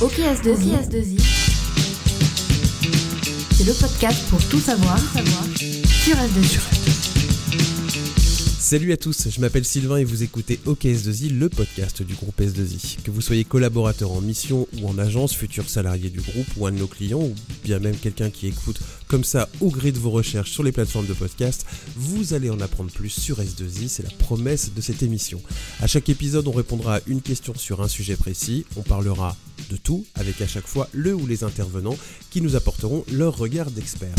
OKS2I, c'est le podcast pour tout savoir, sur S2I. Salut à tous, je m'appelle Sylvain et vous écoutez OKS2I, le podcast du groupe S2I. Que vous soyez collaborateur en mission ou en agence, futur salarié du groupe ou un de nos clients, ou bien même quelqu'un qui écoute comme ça au gré de vos recherches sur les plateformes de podcast, vous allez en apprendre plus sur S2I, c'est la promesse de cette émission. À chaque épisode, on répondra à une question sur un sujet précis, on parlera de tout, avec à chaque fois le ou les intervenants qui nous apporteront leur regard d'expert.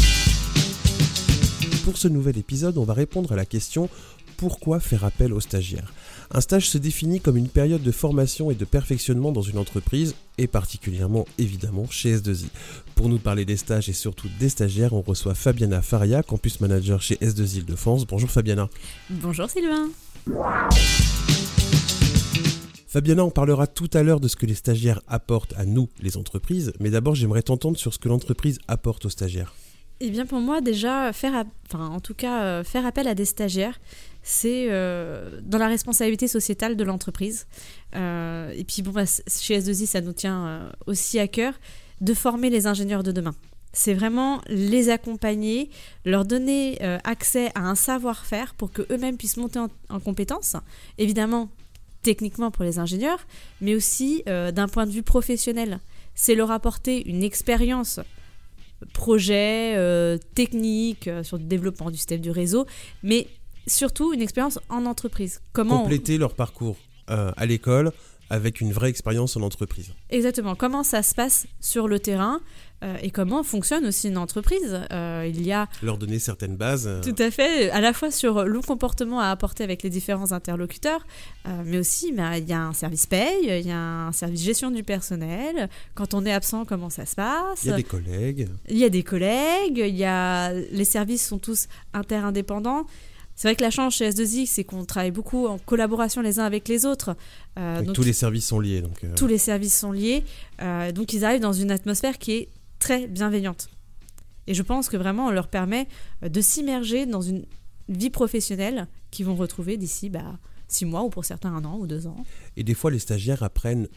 Pour ce nouvel épisode, on va répondre à la question pourquoi faire appel aux stagiaires Un stage se définit comme une période de formation et de perfectionnement dans une entreprise, et particulièrement évidemment chez S2I. Pour nous parler des stages et surtout des stagiaires, on reçoit Fabiana Faria, campus manager chez S2I de France. Bonjour Fabiana. Bonjour Sylvain. Fabiana, on parlera tout à l'heure de ce que les stagiaires apportent à nous, les entreprises, mais d'abord j'aimerais t'entendre sur ce que l'entreprise apporte aux stagiaires. Eh bien pour moi déjà faire, enfin en tout cas euh, faire appel à des stagiaires, c'est euh, dans la responsabilité sociétale de l'entreprise. Euh, et puis bon, bah, chez S2I, ça nous tient aussi à cœur de former les ingénieurs de demain. C'est vraiment les accompagner, leur donner accès à un savoir-faire pour qu'eux-mêmes puissent monter en, en compétences. Évidemment, techniquement pour les ingénieurs, mais aussi d'un point de vue professionnel. C'est leur apporter une expérience projet, technique, sur le développement du système du réseau, mais surtout une expérience en entreprise. Comment compléter leur parcours euh, à l'école avec une vraie expérience en entreprise. Exactement. Comment ça se passe sur le terrain euh, et comment fonctionne aussi une entreprise. Euh, il y a leur donner certaines bases. Tout à fait, à la fois sur le comportement à apporter avec les différents interlocuteurs, mais aussi bah, il y a un service paye, il y a un service gestion du personnel. Quand on est absent, comment ça se passe Il y a des collègues. Il y a des collègues. Il y a les services sont tous interindépendants. C'est vrai que la chance chez S2I, c'est qu'on travaille beaucoup en collaboration les uns avec les autres. Euh, donc tous les services sont liés. Donc euh. Tous les services sont liés. Euh, donc ils arrivent dans une atmosphère qui est très bienveillante. Et je pense que vraiment, on leur permet de s'immerger dans une vie professionnelle qu'ils vont retrouver d'ici bah, six mois ou pour certains un an ou deux ans. Et des fois, les stagiaires apprennent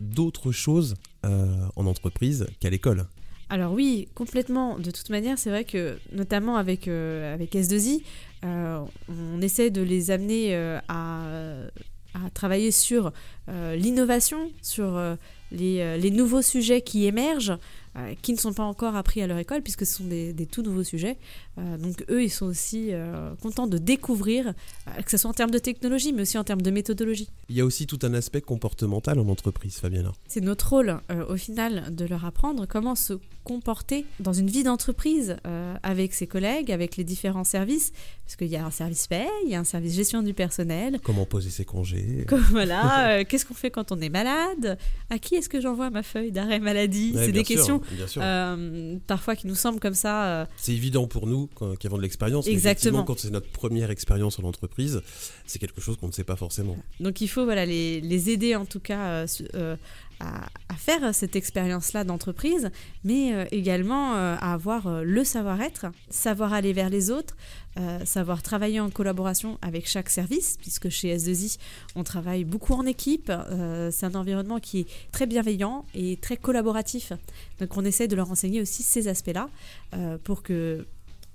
d'autres choses en entreprise qu'à l'école. Alors oui, complètement. De toute manière, c'est vrai que notamment avec, avec S2I, euh, on essaie de les amener euh, à, travailler sur euh, l'innovation, sur les, nouveaux sujets qui émergent, qui ne sont pas encore appris à leur école, puisque ce sont des tout nouveaux sujets. Euh, donc eux, ils sont aussi euh, contents de découvrir, euh, que ce soit en termes de technologie, mais aussi en termes de méthodologie. Il y a aussi tout un aspect comportemental en entreprise, Fabiana. C'est notre rôle, au final, de leur apprendre comment se comporter dans une vie d'entreprise avec ses collègues, avec les différents services, parce qu'il y a un service paye, il y a un service gestion du personnel. Comment poser ses congés. voilà, qu'est-ce qu'on fait quand on est malade? À qui est-ce que j'envoie ma feuille d'arrêt maladie? C'est des questions parfois qui nous semblent comme ça. C'est évident pour nous qui avons de l'expérience. Exactement. quand c'est notre première expérience en entreprise, c'est quelque chose qu'on ne sait pas forcément. Donc il faut voilà, les, les aider en tout cas euh, euh, à, faire cette expérience-là d'entreprise, mais euh, également à avoir le savoir-être, savoir aller vers les autres, savoir travailler en collaboration avec chaque service, puisque chez S2I, on travaille beaucoup en équipe. c'est un environnement qui est très bienveillant et très collaboratif. Donc on essaie de leur enseigner aussi ces aspects-là pour que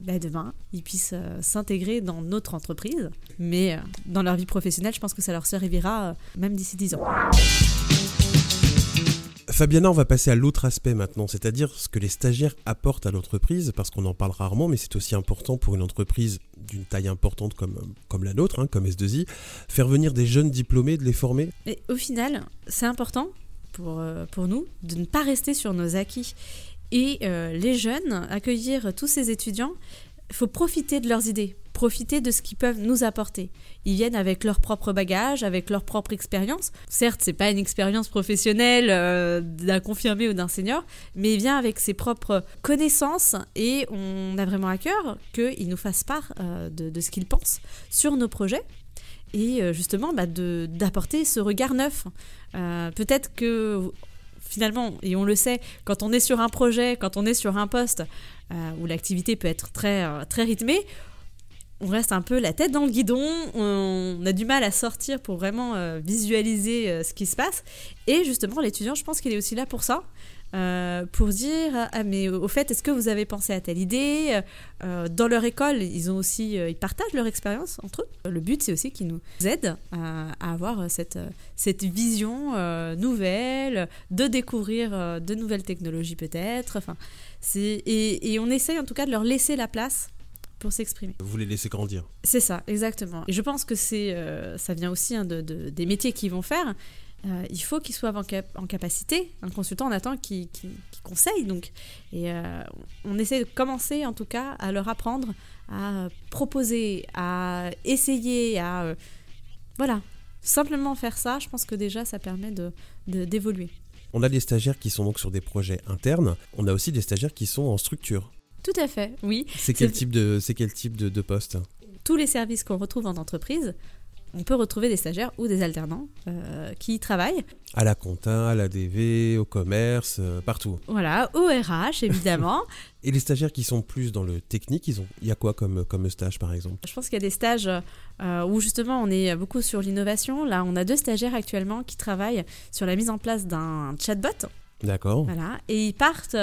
bah, demain, ils puissent euh, s'intégrer dans notre entreprise. Mais euh, dans leur vie professionnelle, je pense que ça leur servira euh, même d'ici 10 ans. Fabiana, on va passer à l'autre aspect maintenant, c'est-à-dire ce que les stagiaires apportent à l'entreprise, parce qu'on en parle rarement, mais c'est aussi important pour une entreprise d'une taille importante comme, comme la nôtre, hein, comme S2I, faire venir des jeunes diplômés, de les former. Et au final, c'est important pour, pour nous de ne pas rester sur nos acquis et euh, les jeunes, accueillir tous ces étudiants, il faut profiter de leurs idées, profiter de ce qu'ils peuvent nous apporter. Ils viennent avec leur propre bagage, avec leur propre expérience. Certes, c'est pas une expérience professionnelle euh, d'un confirmé ou d'un senior, mais il vient avec ses propres connaissances et on a vraiment à cœur qu'ils nous fassent part euh, de, ce qu'ils pensent sur nos projets et justement bah, d'apporter ce regard neuf. Peut-être que finalement, et on le sait, quand on est sur un projet, quand on est sur un poste euh, où l'activité peut être très, euh, très rythmée, on reste un peu la tête dans le guidon, on a du mal à sortir pour vraiment euh, visualiser ce qui se passe. Et justement, l'étudiant, je pense qu'il est aussi là pour ça. Euh, pour dire ah mais au fait est-ce que vous avez pensé à telle idée Euh, dans leur école ils ont aussi euh, ils partagent leur expérience entre eux le but c'est aussi qu'ils nous aident à, avoir cette euh, cette vision euh, nouvelle de découvrir euh, de nouvelles technologies peut-être enfin c'est et, et on essaye en tout cas de leur laisser la place pour s'exprimer Vous les laissez grandir. c'est ça, exactement. Et je pense que c'est, euh, ça vient aussi hein, de, de- des métiers qu'ils vont faire. Euh, il faut qu'ils soient en, cap- en capacité. Un consultant, on attend qu'il conseille. Donc, et euh, on essaie de commencer, en tout cas, à leur apprendre à proposer, à essayer, à euh, voilà, simplement faire ça. Je pense que déjà, ça permet de de- d'évoluer. On a des stagiaires qui sont donc sur des projets internes. On a aussi des stagiaires qui sont en structure. Tout à fait, oui. C'est quel de, quel type de, de poste? Tous les services qu'on retrouve en entreprise, on peut retrouver des stagiaires ou des alternants euh, qui y travaillent. À la compta, à la DV, au commerce, euh, partout. Voilà, au RH évidemment. Et les stagiaires qui sont plus dans le technique, ils ont, il y a quoi comme, comme stage par exemple? Je pense qu'il y a des stages euh, où justement on est beaucoup sur l'innovation. Là, on a deux stagiaires actuellement qui travaillent sur la mise en place d'un chatbot. D'accord. Voilà, et ils partent.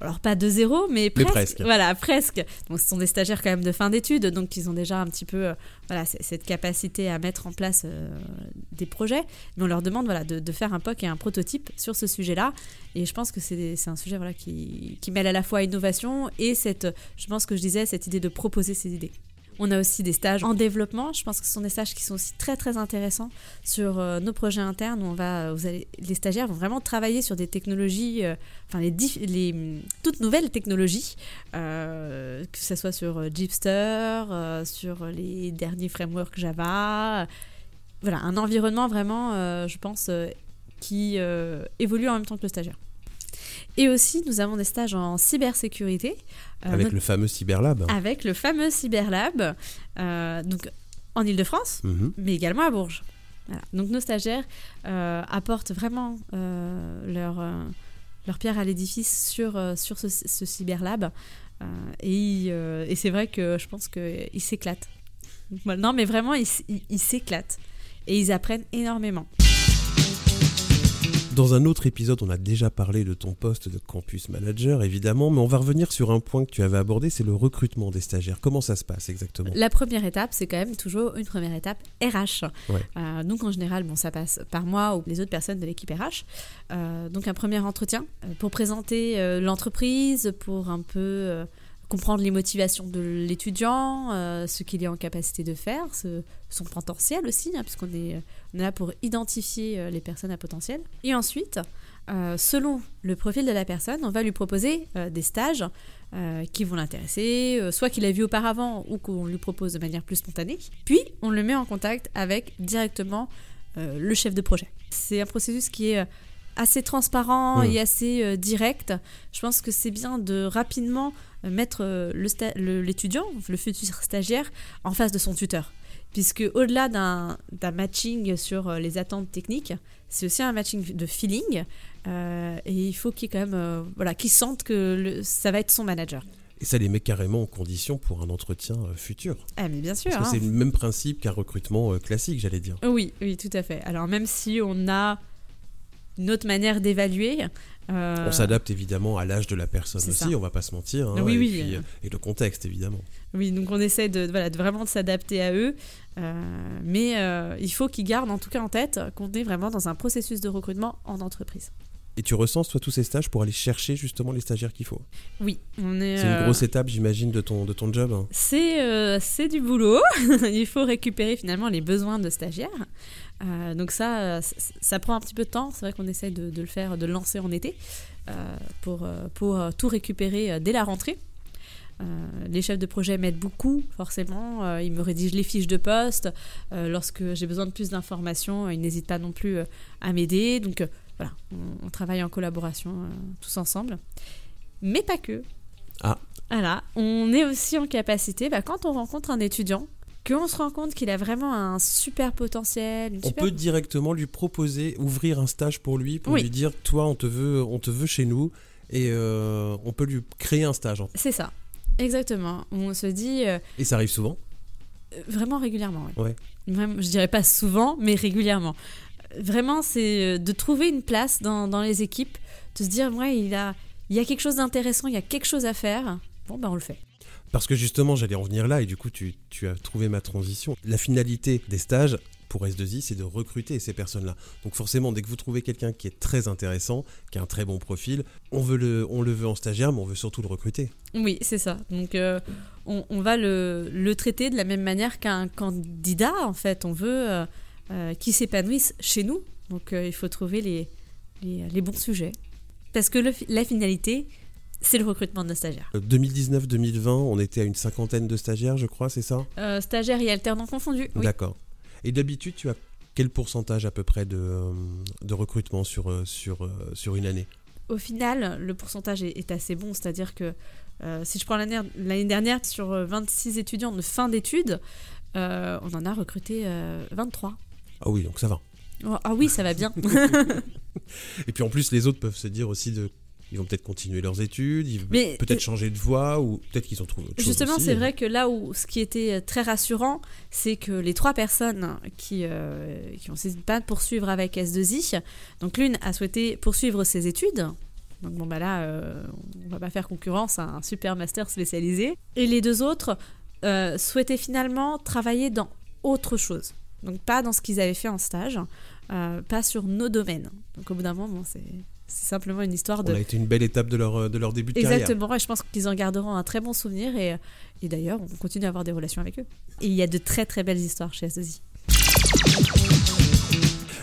Alors pas de zéro, mais Mais presque. Voilà, presque. Donc ce sont des stagiaires quand même de fin d'études, donc ils ont déjà un petit peu euh, voilà cette capacité à mettre en place euh, des projets. Mais on leur demande voilà de, de faire un POC et un prototype sur ce sujet-là. Et je pense que c'est c'est un sujet voilà qui, qui mêle à la fois innovation et cette, je pense que je disais cette idée de proposer ces idées. On a aussi des stages en développement. Je pense que ce sont des stages qui sont aussi très très intéressants sur euh, nos projets internes on va, les stagiaires vont vraiment travailler sur des technologies, euh, enfin les, hum, toutes nouvelles technologies, euh, que ce soit sur Jeepster, sur les derniers frameworks Java. Voilà, un environnement vraiment, je pense, qui évolue en même temps que le stagiaire. Et aussi, nous avons des stages en cybersécurité. euh, Avec le fameux Cyberlab. avec le fameux Cyberlab, euh, donc en Ile-de-France, Mhm. mais également à Bourges. Voilà. Donc nos stagiaires euh, apportent vraiment euh, leur, leur pierre à l'édifice sur, sur ce, ce Cyberlab. Et et c'est vrai que je pense qu'ils s'éclatent. Non, mais vraiment, ils s'éclatent. Et ils apprennent énormément. Dans un autre épisode, on a déjà parlé de ton poste de campus manager, évidemment, mais on va revenir sur un point que tu avais abordé, c'est le recrutement des stagiaires. Comment ça se passe exactement? La première étape, c'est quand même toujours une première étape RH. Ouais. Euh, donc en général, bon, ça passe par moi ou les autres personnes de l'équipe RH. Euh, donc un premier entretien euh, pour présenter l'entreprise, pour un peu comprendre les motivations de l'étudiant, euh, ce qu'il est en capacité de faire, ce- son potentiel aussi, hein, puisqu'on est, on est là pour identifier euh, les personnes à potentiel. Et ensuite, euh, selon le profil de la personne, on va lui proposer euh, des stages euh, qui vont l'intéresser, soit qu'il a vu auparavant ou qu'on lui propose de manière plus spontanée. Puis, on le met en contact avec directement le chef de projet. C'est un processus qui est assez transparent Mm. et assez direct. Je pense que c'est bien de rapidement mettre euh, le sta- le- l'étudiant, le futur stagiaire, en face de son tuteur. Puisque au-delà d'un matching sur euh, les attentes techniques, c'est aussi un matching de feeling. euh, et il faut qu'il quand même, euh, voilà, qu'il sente que le- ça va être son manager. Et ça les met carrément en condition pour un entretien futur. Ah mais bien sûr. Parce que hein. c'est le même principe qu'un recrutement classique, j'allais dire. Oui, oui, tout à fait. Alors même si on a une autre manière d'évaluer, euh, On s'adapte évidemment à l'âge de la personne aussi, ça. on va pas se mentir. hein, Oui, et, oui. puis, euh, et le contexte évidemment. Oui, donc on essaie de, voilà, de vraiment de s'adapter à eux, euh, mais euh, il faut qu'ils gardent en tout cas en tête qu'on est vraiment dans un processus de recrutement en entreprise. Et tu recenses toi tous ces stages pour aller chercher justement les stagiaires qu'il faut. Oui, on est. C'est une euh, grosse étape, j'imagine, de ton, de ton job. hein. C'est euh, c'est du boulot. il faut récupérer finalement les besoins de stagiaires. Euh, donc ça, ça prend un petit peu de temps. C'est vrai qu'on essaie de, de le faire, de le lancer en été euh, pour, pour tout récupérer dès la rentrée. Euh, les chefs de projet m'aident beaucoup, forcément. Ils me rédigent les fiches de poste. Lorsque j'ai besoin de plus d'informations, ils n'hésitent pas non plus à m'aider. Donc voilà, on, on travaille en collaboration euh, tous ensemble. Mais pas que. Ah. Voilà, on est aussi en capacité, bah, quand on rencontre un étudiant, qu'on se rend compte qu'il a vraiment un super potentiel, une On super... peut directement lui proposer, ouvrir un stage pour lui, pour Oui. lui dire, toi, on te veut, on te veut chez nous, et euh, on peut lui créer un stage. en fait. C'est ça, exactement. On se dit, euh, Et ça arrive souvent? Vraiment régulièrement, oui. Ouais. Même, je dirais pas souvent, mais régulièrement. Vraiment, c'est euh, de trouver une place dans, dans les équipes, de se dire, ouais, il, a, il y a quelque chose d'intéressant, il y a quelque chose à faire. Bon, ben on le fait. Parce que justement, j'allais en venir là, et du coup, tu, tu as trouvé ma transition. La finalité des stages pour S2I, c'est de recruter ces personnes-là. Donc forcément, dès que vous trouvez quelqu'un qui est très intéressant, qui a un très bon profil, on, veut le, on le veut en stagiaire, mais on veut surtout le recruter. Oui, c'est ça. Donc, euh, on, on va le, le traiter de la même manière qu'un candidat, en fait. On veut euh, euh, qu'il s'épanouisse chez nous. Donc, euh, il faut trouver les, les, les bons sujets. Parce que le la finalité, c'est le recrutement de nos stagiaires. Euh, 2019-2020, on était à une cinquantaine de stagiaires, je crois, c'est ça? Euh, stagiaires et alternants confondus. Oui. D'accord. Et d'habitude, tu as quel pourcentage à peu près de, euh, de recrutement sur, euh, sur, euh, sur une année? Au final, le pourcentage est, est assez bon. C'est-à-dire que euh, si je prends l'année dernière, sur euh, 26 étudiants de fin d'études, euh, on en a recruté euh, 23. Ah oui, donc ça va. Oh, ah oui, ça va bien. Et puis en plus, les autres peuvent se dire aussi de. Ils vont peut-être continuer leurs études, ils vont peut-être changer de voie, ou peut-être qu'ils ont trouvé autre chose. Justement, c'est vrai que là où ce qui était euh, très rassurant, c'est que les trois personnes qui, euh, qui ont décidé de poursuivre avec S2I, donc l'une a souhaité poursuivre ses études. Donc bon bah là, euh, on va pas faire concurrence à un super master spécialisé. Et les deux autres euh, souhaitaient finalement travailler dans autre chose. Donc pas dans ce qu'ils avaient fait en stage, euh, pas sur nos domaines. Donc au bout d'un moment, bon, c'est c'est simplement une histoire de On a été une belle étape de leur, de leur début de carrière. Exactement, et je pense qu'ils en garderont un très bon souvenir et, et d'ailleurs on continue à avoir des relations avec eux. Et il y a de très très belles histoires chez S2I.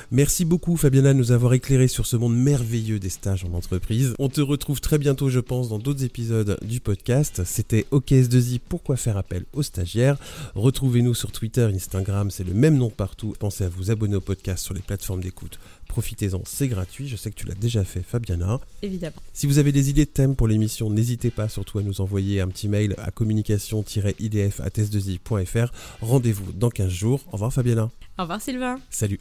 Merci beaucoup Fabiana de nous avoir éclairé sur ce monde merveilleux des stages en entreprise. On te retrouve très bientôt je pense dans d'autres épisodes du podcast. C'était OKS2I Pourquoi faire appel aux stagiaires? Retrouvez-nous sur Twitter, Instagram, c'est le même nom partout. Pensez à vous abonner au podcast sur les plateformes d'écoute. Profitez-en, c'est gratuit. Je sais que tu l'as déjà fait Fabiana. Évidemment. Si vous avez des idées de thèmes pour l'émission, n'hésitez pas surtout à nous envoyer un petit mail à communication-idf@s2i.fr. Rendez-vous dans 15 jours. Au revoir Fabiana. Au revoir Sylvain. Salut.